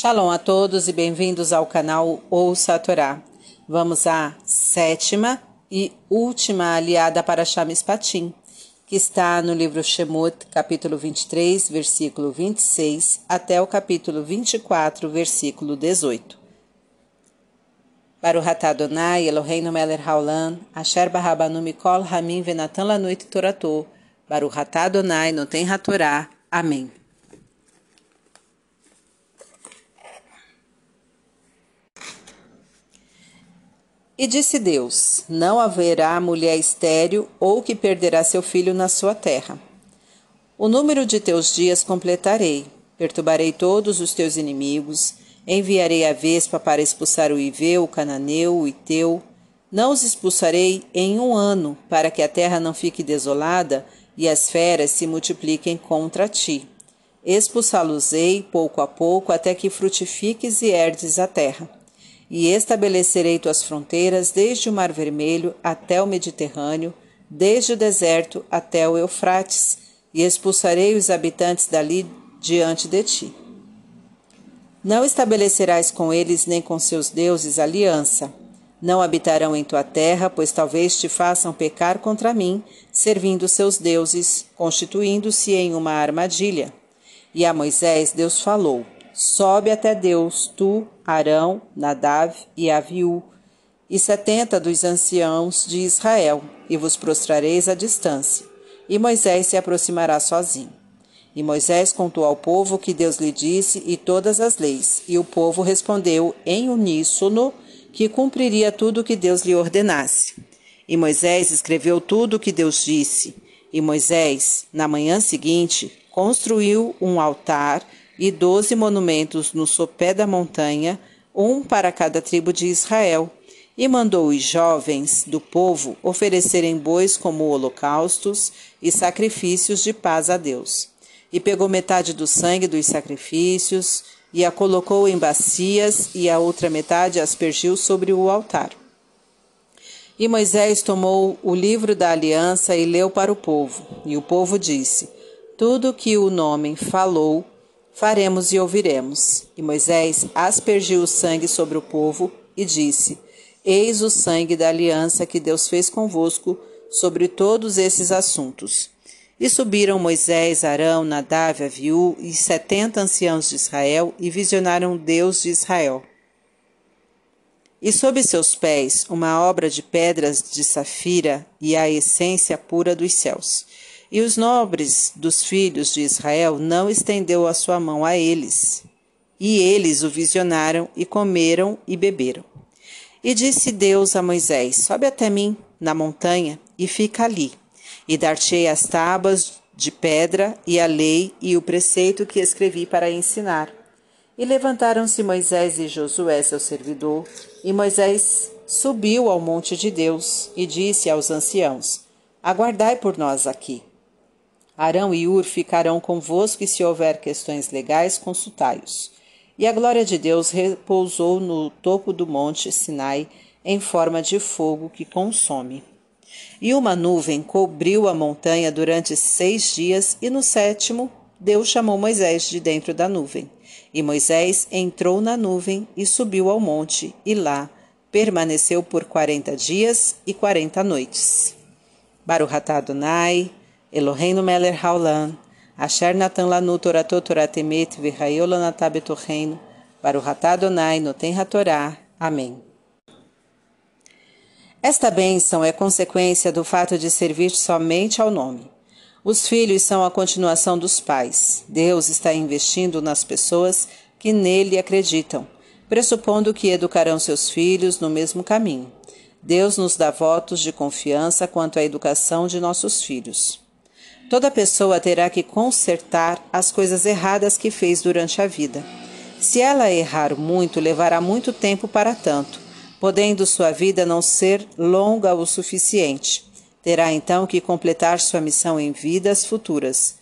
Shalom a todos e bem-vindos ao canal Ouça a Torá. Vamos à sétima e última aliada para Chamis Patim, que está no livro Shemot, capítulo 23, versículo 26, até o capítulo 24, versículo 18. Para o Ratadonai, Eloheinu Meler Haolam, Asher Barrabanu Mikol Ramin Venatan Lanuit Toratô, Ratadonai, não tem Ratorá. Amém. E disse Deus: Não haverá mulher estéril ou que perderá seu filho na sua terra. O número de teus dias completarei, perturbarei todos os teus inimigos, enviarei a vespa para expulsar o Iveu, o Cananeu, o Iteu. Não os expulsarei em um ano, para que a terra não fique desolada e as feras se multipliquem contra ti. Expulsá-los-ei pouco a pouco até que frutifiques e herdes a terra e estabelecerei tuas fronteiras desde o Mar Vermelho até o Mediterrâneo, desde o deserto até o Eufrates, e expulsarei os habitantes dali diante de ti. Não estabelecerás com eles nem com seus deuses aliança. Não habitarão em tua terra, pois talvez te façam pecar contra mim, servindo seus deuses, constituindo-se em uma armadilha. E a Moisés Deus falou: Sobe até Deus, tu, Arão, Nadav e Aviú, e setenta dos anciãos de Israel, e vos prostrareis à distância. E Moisés se aproximará sozinho. E Moisés contou ao povo que Deus lhe disse e todas as leis, e o povo respondeu em uníssono que cumpriria tudo o que Deus lhe ordenasse. E Moisés escreveu tudo o que Deus disse. E Moisés, na manhã seguinte, construiu um altar e doze monumentos no sopé da montanha, um para cada tribo de Israel, e mandou os jovens do povo oferecerem bois como holocaustos e sacrifícios de paz a Deus. E pegou metade do sangue dos sacrifícios e a colocou em bacias, e a outra metade aspergiu sobre o altar. E Moisés tomou o livro da aliança e leu para o povo. E o povo disse: Tudo que o nome falou, faremos e ouviremos. E Moisés aspergiu o sangue sobre o povo e disse: Eis o sangue da aliança que Deus fez convosco sobre todos esses assuntos. E subiram Moisés, Arão, Nadab, Aviú e setenta anciãos de Israel e visionaram Deus de Israel. E sob seus pés uma obra de pedras de safira e a essência pura dos céus. E os nobres dos filhos de Israel não estendeu a sua mão a eles. E eles o visionaram e comeram e beberam. E disse Deus a Moisés: Sobe até mim na montanha e fica ali, e dar-te-ei as tábuas de pedra e a lei e o preceito que escrevi para ensinar. E levantaram-se Moisés e Josué, seu servidor, e Moisés subiu ao monte de Deus e disse aos anciãos: Aguardai por nós aqui. Arão e Ur ficarão convosco e se houver questões legais, consultai-os. E a glória de Deus repousou no topo do monte Sinai em forma de fogo que consome. E uma nuvem cobriu a montanha durante seis dias, e no sétimo Deus chamou Moisés de dentro da nuvem. E Moisés entrou na nuvem e subiu ao monte, e lá permaneceu por quarenta dias e quarenta noites. Baruch Adonai, Eloheinu Meller Haolam, Asher Natan Lanu Toratot Toratemet Virraiola Natabetoreino, Baruhatá Adonai Noten Hatorá. Amém. Esta bênção é consequência do fato de servir somente ao nome. Os filhos são a continuação dos pais. Deus está investindo nas pessoas que nele acreditam, pressupondo que educarão seus filhos no mesmo caminho. Deus nos dá votos de confiança quanto à educação de nossos filhos. Toda pessoa terá que consertar as coisas erradas que fez durante a vida. Se ela errar muito, levará muito tempo para tanto, podendo sua vida não ser longa o suficiente. Terá então que completar sua missão em vidas futuras.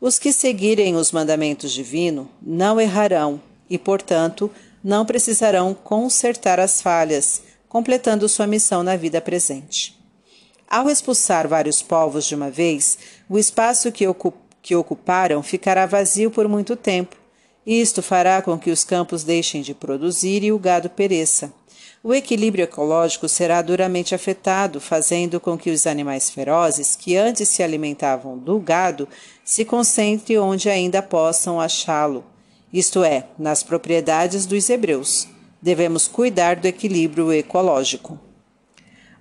Os que seguirem os mandamentos divinos não errarão e, portanto, não precisarão consertar as falhas, completando sua missão na vida presente. Ao expulsar vários povos de uma vez, o espaço que, ocup que ocuparam ficará vazio por muito tempo, Isto fará com que os campos deixem de produzir e o gado pereça. O equilíbrio ecológico será duramente afetado, fazendo com que os animais ferozes, que antes se alimentavam do gado, se concentrem onde ainda possam achá-lo, isto é, nas propriedades dos hebreus. Devemos cuidar do equilíbrio ecológico.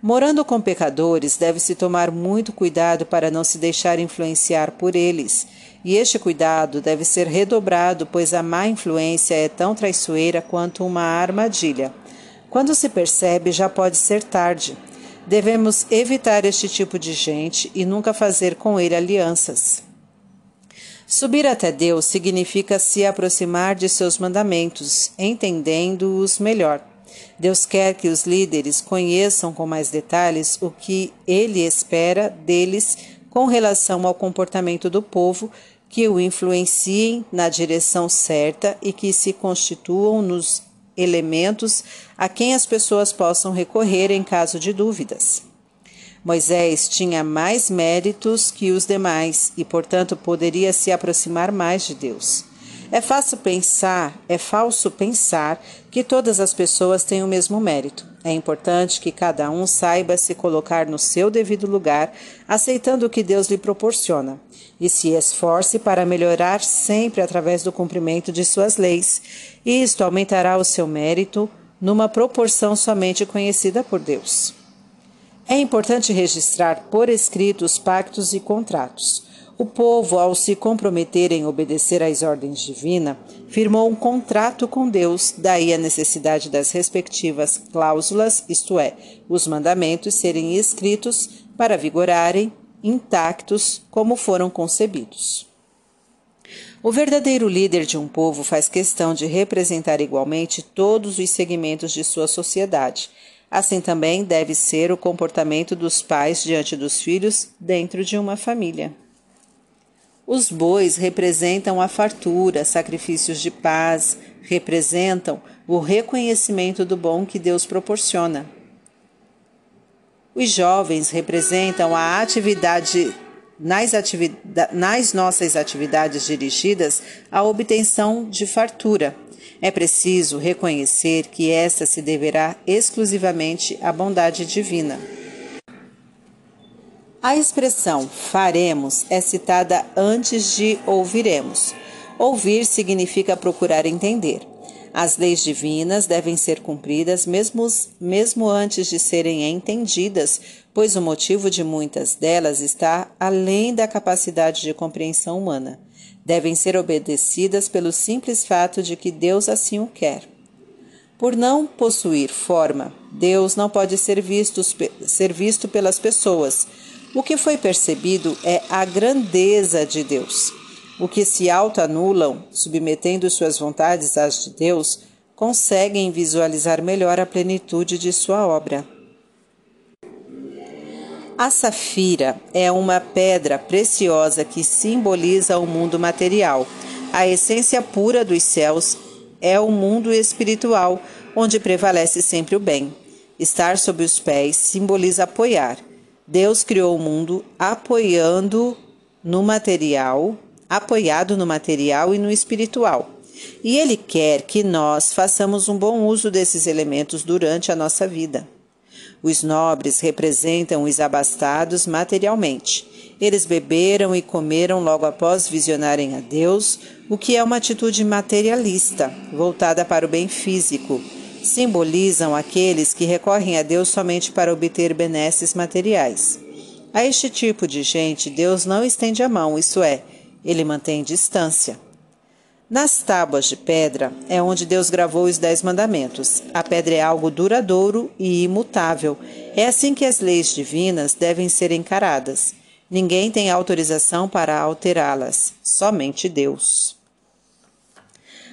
Morando com pecadores, deve-se tomar muito cuidado para não se deixar influenciar por eles. E este cuidado deve ser redobrado, pois a má influência é tão traiçoeira quanto uma armadilha. Quando se percebe, já pode ser tarde. Devemos evitar este tipo de gente e nunca fazer com ele alianças. Subir até Deus significa se aproximar de seus mandamentos, entendendo-os melhor. Deus quer que os líderes conheçam com mais detalhes o que ele espera deles com relação ao comportamento do povo, que o influenciem na direção certa e que se constituam nos elementos a quem as pessoas possam recorrer em caso de dúvidas. Moisés tinha mais méritos que os demais e, portanto, poderia se aproximar mais de Deus. É fácil pensar, é falso pensar que todas as pessoas têm o mesmo mérito. É importante que cada um saiba se colocar no seu devido lugar, aceitando o que Deus lhe proporciona, e se esforce para melhorar sempre através do cumprimento de suas leis. Isto aumentará o seu mérito numa proporção somente conhecida por Deus. É importante registrar por escrito os pactos e contratos. O povo, ao se comprometer em obedecer às ordens divinas, firmou um contrato com Deus, daí a necessidade das respectivas cláusulas, isto é, os mandamentos serem escritos para vigorarem intactos como foram concebidos. O verdadeiro líder de um povo faz questão de representar igualmente todos os segmentos de sua sociedade Assim também deve ser o comportamento dos pais diante dos filhos dentro de uma família. Os bois representam a fartura, sacrifícios de paz, representam o reconhecimento do bom que Deus proporciona. Os jovens representam a atividade nas, atividade, nas nossas atividades dirigidas à obtenção de fartura é preciso reconhecer que esta se deverá exclusivamente à bondade divina. A expressão faremos é citada antes de ouviremos. Ouvir significa procurar entender. As leis divinas devem ser cumpridas mesmo, mesmo antes de serem entendidas, pois o motivo de muitas delas está além da capacidade de compreensão humana devem ser obedecidas pelo simples fato de que Deus assim o quer. Por não possuir forma, Deus não pode ser visto, ser visto pelas pessoas. O que foi percebido é a grandeza de Deus. O que se autoanulam, submetendo suas vontades às de Deus, conseguem visualizar melhor a plenitude de sua obra. A safira é uma pedra preciosa que simboliza o mundo material. A essência pura dos céus é o mundo espiritual, onde prevalece sempre o bem. Estar sob os pés simboliza apoiar. Deus criou o mundo apoiando no material, apoiado no material e no espiritual. E Ele quer que nós façamos um bom uso desses elementos durante a nossa vida. Os nobres representam os abastados materialmente. Eles beberam e comeram logo após visionarem a Deus, o que é uma atitude materialista, voltada para o bem físico. Simbolizam aqueles que recorrem a Deus somente para obter benesses materiais. A este tipo de gente, Deus não estende a mão, isso é, ele mantém distância. Nas tábuas de pedra é onde Deus gravou os Dez Mandamentos. A pedra é algo duradouro e imutável. É assim que as leis divinas devem ser encaradas. Ninguém tem autorização para alterá-las, somente Deus.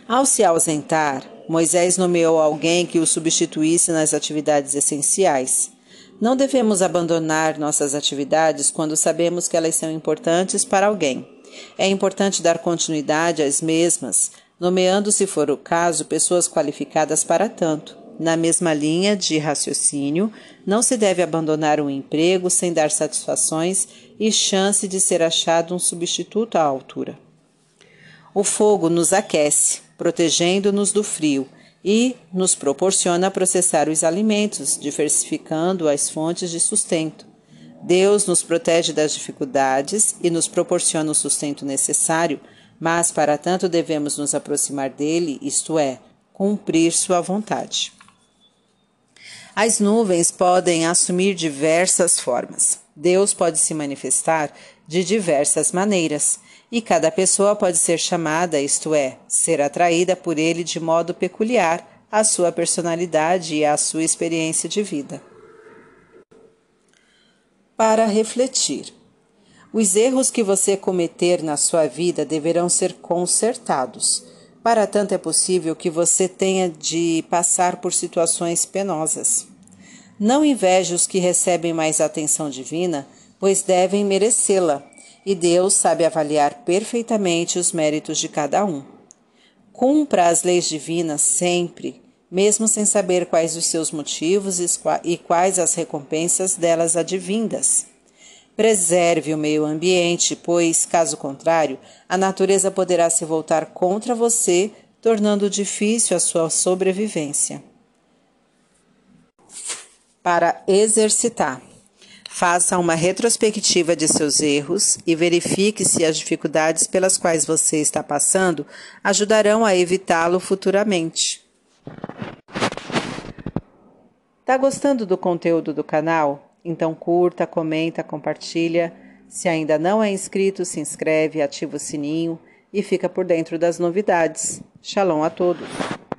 Ao se ausentar, Moisés nomeou alguém que o substituísse nas atividades essenciais. Não devemos abandonar nossas atividades quando sabemos que elas são importantes para alguém. É importante dar continuidade às mesmas, nomeando, se for o caso, pessoas qualificadas para tanto. Na mesma linha de raciocínio, não se deve abandonar um emprego sem dar satisfações e chance de ser achado um substituto à altura. O fogo nos aquece, protegendo-nos do frio, e nos proporciona processar os alimentos, diversificando as fontes de sustento. Deus nos protege das dificuldades e nos proporciona o sustento necessário, mas para tanto devemos nos aproximar dele, isto é, cumprir sua vontade. As nuvens podem assumir diversas formas. Deus pode se manifestar de diversas maneiras, e cada pessoa pode ser chamada, isto é, ser atraída por ele de modo peculiar à sua personalidade e à sua experiência de vida. Para refletir. Os erros que você cometer na sua vida deverão ser consertados. Para tanto, é possível que você tenha de passar por situações penosas. Não inveje os que recebem mais atenção divina, pois devem merecê-la, e Deus sabe avaliar perfeitamente os méritos de cada um. Cumpra as leis divinas sempre, mesmo sem saber quais os seus motivos e quais as recompensas delas advindas. Preserve o meio ambiente, pois, caso contrário, a natureza poderá se voltar contra você, tornando difícil a sua sobrevivência. Para exercitar. Faça uma retrospectiva de seus erros e verifique se as dificuldades pelas quais você está passando ajudarão a evitá-lo futuramente. Tá gostando do conteúdo do canal? Então curta, comenta, compartilha. Se ainda não é inscrito, se inscreve, ativa o sininho e fica por dentro das novidades. Shalom a todos!